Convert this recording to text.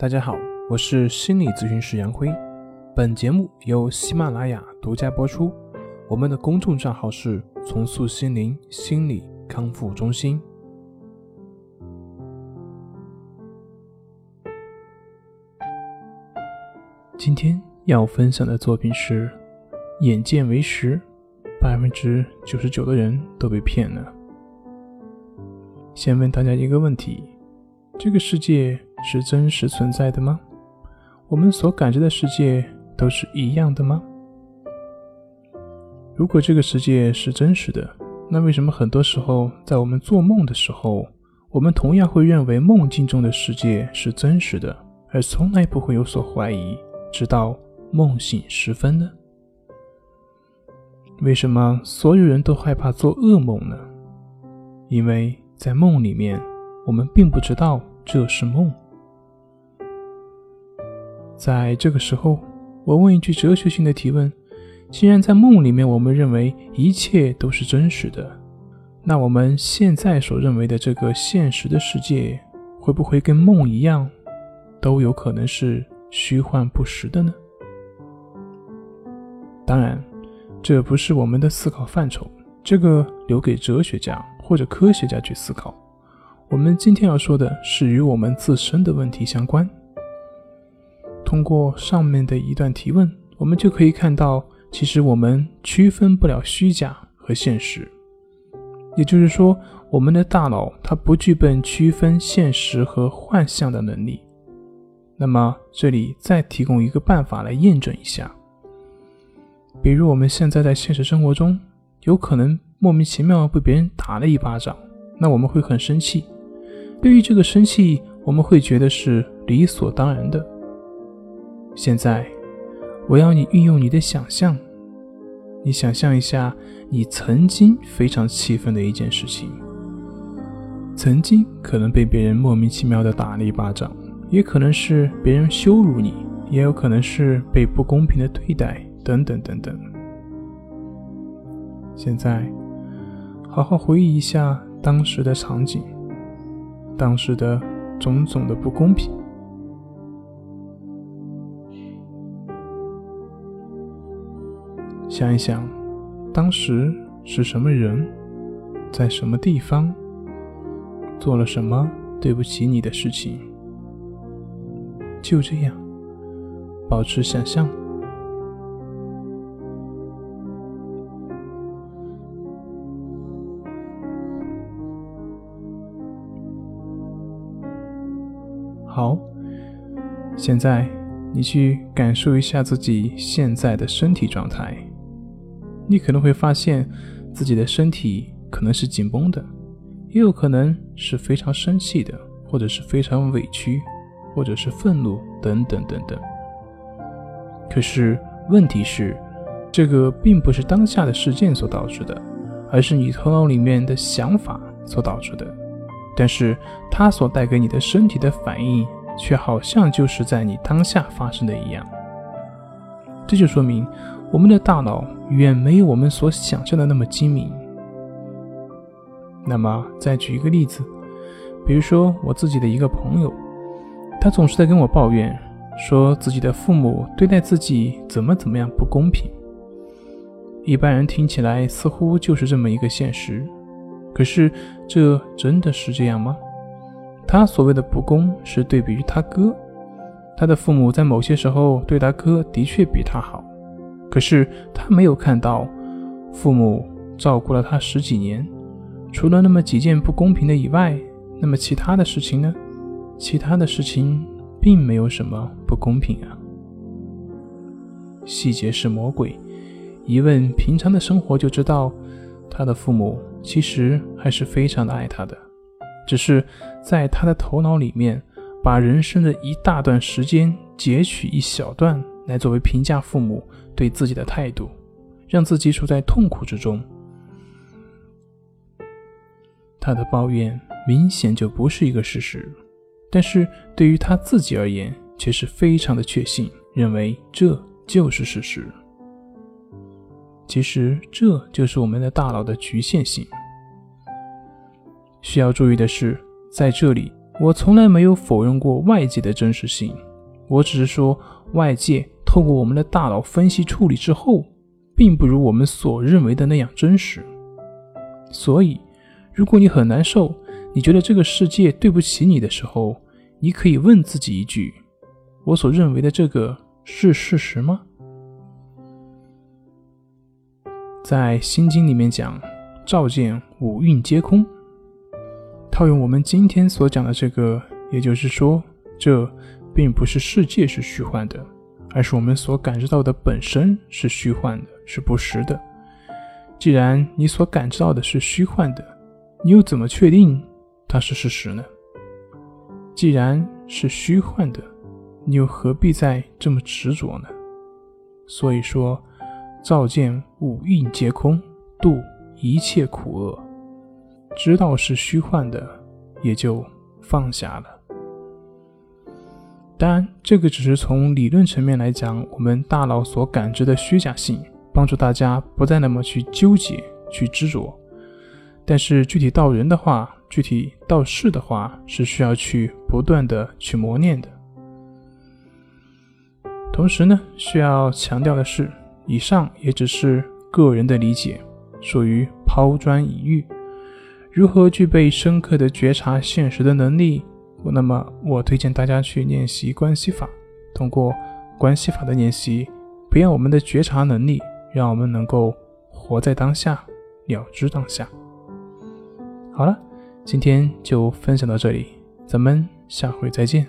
大家好，我是心理咨询师杨辉。本节目由喜马拉雅独家播出。我们的公众账号是“重塑心灵心理康复中心”。今天要分享的作品是：眼见为实，百分之九十九的人都被骗了。先问大家一个问题：这个世界是真实存在的吗？我们所感知的世界都是一样的吗？如果这个世界是真实的，那为什么很多时候在我们做梦的时候，我们同样会认为梦境中的世界是真实的，而从来不会有所怀疑，直到梦醒时分呢？为什么所有人都害怕做噩梦呢？因为。在梦里面，我们并不知道这是梦。在这个时候，我问一句哲学性的提问：既然在梦里面我们认为一切都是真实的，那我们现在所认为的这个现实的世界，会不会跟梦一样，都有可能是虚幻不实的呢？当然，这不是我们的思考范畴，这个留给哲学家。或者科学家去思考，我们今天要说的是与我们自身的问题相关。通过上面的一段提问，我们就可以看到，其实我们区分不了虚假和现实，也就是说，我们的大脑它不具备区分现实和幻象的能力。那么，这里再提供一个办法来验证一下，比如我们现在在现实生活中，有可能。莫名其妙被别人打了一巴掌，那我们会很生气。对于这个生气，我们会觉得是理所当然的。现在，我要你运用你的想象，你想象一下，你曾经非常气愤的一件事情，曾经可能被别人莫名其妙的打了一巴掌，也可能是别人羞辱你，也有可能是被不公平的对待，等等等等。现在。好好回忆一下当时的场景，当时的种种的不公平。想一想，当时是什么人，在什么地方，做了什么对不起你的事情。就这样，保持想象。好，现在你去感受一下自己现在的身体状态。你可能会发现自己的身体可能是紧绷的，也有可能是非常生气的，或者是非常委屈，或者是愤怒等等等等。可是问题是，这个并不是当下的事件所导致的，而是你头脑里面的想法所导致的。但是它所带给你的身体的反应，却好像就是在你当下发生的一样。这就说明我们的大脑远没有我们所想象的那么精明。那么，再举一个例子，比如说我自己的一个朋友，他总是在跟我抱怨，说自己的父母对待自己怎么怎么样不公平。一般人听起来似乎就是这么一个现实。可是，这真的是这样吗？他所谓的不公，是对比于他哥，他的父母在某些时候对他哥的确比他好，可是他没有看到父母照顾了他十几年，除了那么几件不公平的以外，那么其他的事情呢？其他的事情并没有什么不公平啊。细节是魔鬼，一问平常的生活就知道，他的父母。其实还是非常的爱他的，只是在他的头脑里面，把人生的一大段时间截取一小段来作为评价父母对自己的态度，让自己处在痛苦之中。他的抱怨明显就不是一个事实，但是对于他自己而言，却是非常的确信，认为这就是事实。其实这就是我们的大脑的局限性。需要注意的是，在这里我从来没有否认过外界的真实性，我只是说外界透过我们的大脑分析处理之后，并不如我们所认为的那样真实。所以，如果你很难受，你觉得这个世界对不起你的时候，你可以问自己一句：我所认为的这个是事实吗？在《心经》里面讲，照见五蕴皆空。套用我们今天所讲的这个，也就是说，这并不是世界是虚幻的，而是我们所感知到的本身是虚幻的，是不实的。既然你所感知到的是虚幻的，你又怎么确定它是事实呢？既然是虚幻的，你又何必再这么执着呢？所以说。照见五蕴皆空，度一切苦厄。知道是虚幻的，也就放下了。当然，这个只是从理论层面来讲，我们大脑所感知的虚假性，帮助大家不再那么去纠结、去执着。但是具体到人的话，具体到事的话，是需要去不断的去磨练的。同时呢，需要强调的是。以上也只是个人的理解，属于抛砖引玉。如何具备深刻的觉察现实的能力？那么我推荐大家去练习关系法，通过关系法的练习，培养我们的觉察能力，让我们能够活在当下，了知当下。好了，今天就分享到这里，咱们下回再见。